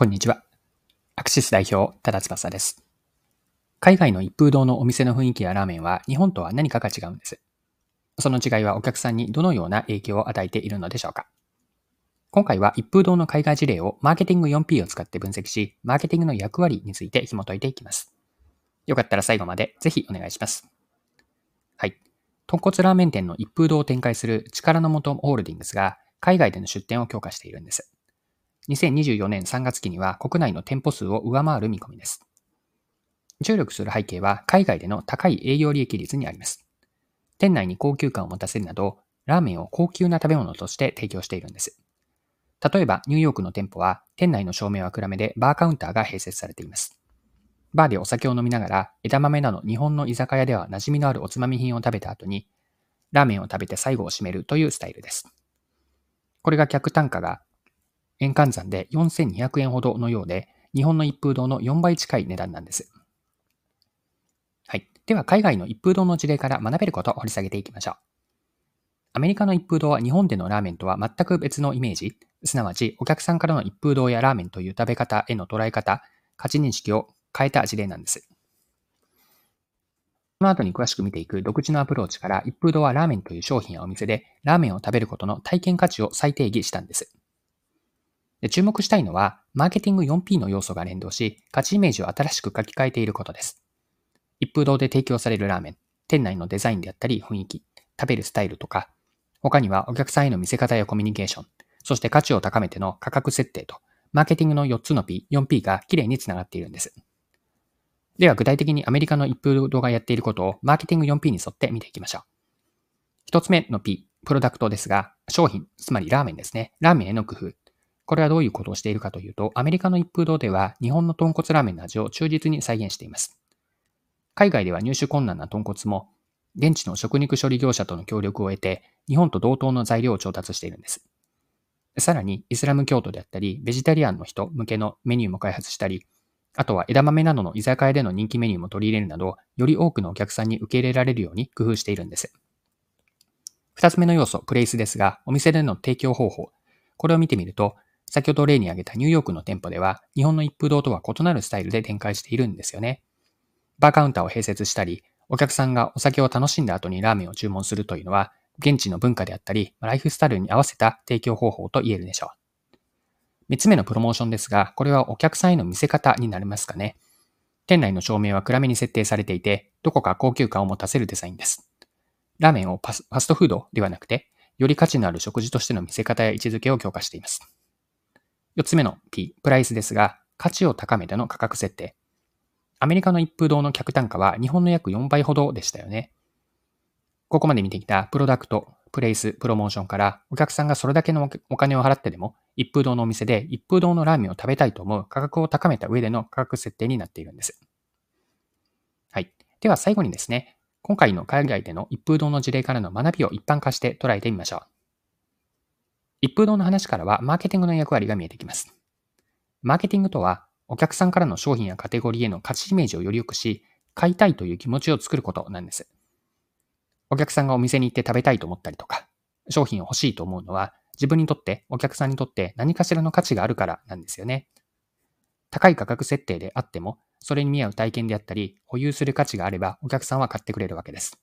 こんにちは。アクシス代表、多田翼です。海外の一風堂のお店の雰囲気やラーメンは日本とは何かが違うんです。その違いはお客さんにどのような影響を与えているのでしょうか今回は一風堂の海外事例をマーケティング 4P を使って分析し、マーケティングの役割について紐解いていきます。よかったら最後までぜひお願いします。はい。豚骨ラーメン店の一風堂を展開する力の元ホールディングスが海外での出店を強化しているんです。2024年3月期には国内の店舗数を上回る見込みです。注力する背景は海外での高い営業利益率にあります。店内に高級感を持たせるなど、ラーメンを高級な食べ物として提供しているんです。例えば、ニューヨークの店舗は、店内の照明は暗めでバーカウンターが併設されています。バーでお酒を飲みながら、枝豆など日本の居酒屋では馴染みのあるおつまみ品を食べた後に、ラーメンを食べて最後を締めるというスタイルです。これが客単価が円換算で4200円ほどのようで、日本の一風堂の4倍近い値段なんです。はい。では、海外の一風堂の事例から学べることを掘り下げていきましょう。アメリカの一風堂は日本でのラーメンとは全く別のイメージ、すなわちお客さんからの一風堂やラーメンという食べ方への捉え方、価値認識を変えた事例なんです。この後に詳しく見ていく独自のアプローチから、一風堂はラーメンという商品やお店で、ラーメンを食べることの体験価値を再定義したんです。で注目したいのは、マーケティング 4P の要素が連動し、価値イメージを新しく書き換えていることです。一風堂で提供されるラーメン、店内のデザインであったり雰囲気、食べるスタイルとか、他にはお客さんへの見せ方やコミュニケーション、そして価値を高めての価格設定と、マーケティングの4つの P、4P がきれいにつながっているんです。では具体的にアメリカの一風堂がやっていることをマーケティング 4P に沿って見ていきましょう。一つ目の P、プロダクトですが、商品、つまりラーメンですね。ラーメンへの工夫。これはどういうことをしているかというと、アメリカの一風堂では日本の豚骨ラーメンの味を忠実に再現しています。海外では入手困難な豚骨も、現地の食肉処理業者との協力を得て、日本と同等の材料を調達しているんです。さらに、イスラム教徒であったり、ベジタリアンの人向けのメニューも開発したり、あとは枝豆などの居酒屋での人気メニューも取り入れるなど、より多くのお客さんに受け入れられるように工夫しているんです。二つ目の要素、プレイスですが、お店での提供方法。これを見てみると、先ほど例に挙げたニューヨークの店舗では、日本の一風堂とは異なるスタイルで展開しているんですよね。バーカウンターを併設したり、お客さんがお酒を楽しんだ後にラーメンを注文するというのは、現地の文化であったり、ライフスタイルに合わせた提供方法と言えるでしょう。三つ目のプロモーションですが、これはお客さんへの見せ方になりますかね。店内の照明は暗めに設定されていて、どこか高級感を持たせるデザインです。ラーメンをファストフードではなくて、より価値のある食事としての見せ方や位置づけを強化しています。4つ目の P、プライスですが、価値を高めての価格設定。アメリカの一風堂の客単価は日本の約4倍ほどでしたよね。ここまで見てきたプロダクト、プレイス、プロモーションからお客さんがそれだけのお金を払ってでも一風堂のお店で一風堂のラーメンを食べたいと思う価格を高めた上での価格設定になっているんです。はい。では最後にですね、今回の海外での一風堂の事例からの学びを一般化して捉えてみましょう。一風堂の話からはマーケティングの役割が見えてきます。マーケティングとは、お客さんからの商品やカテゴリーへの価値イメージをより良くし、買いたいという気持ちを作ることなんです。お客さんがお店に行って食べたいと思ったりとか、商品を欲しいと思うのは、自分にとって、お客さんにとって何かしらの価値があるからなんですよね。高い価格設定であっても、それに見合う体験であったり、保有する価値があれば、お客さんは買ってくれるわけです。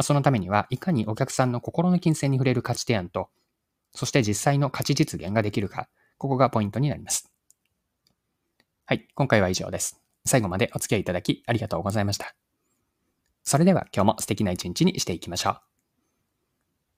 そのためには、いかにお客さんの心の金銭に触れる価値提案と、そして実際の価値実現ができるか、ここがポイントになります。はい、今回は以上です。最後までお付き合いいただきありがとうございました。それでは今日も素敵な一日にしていきましょう。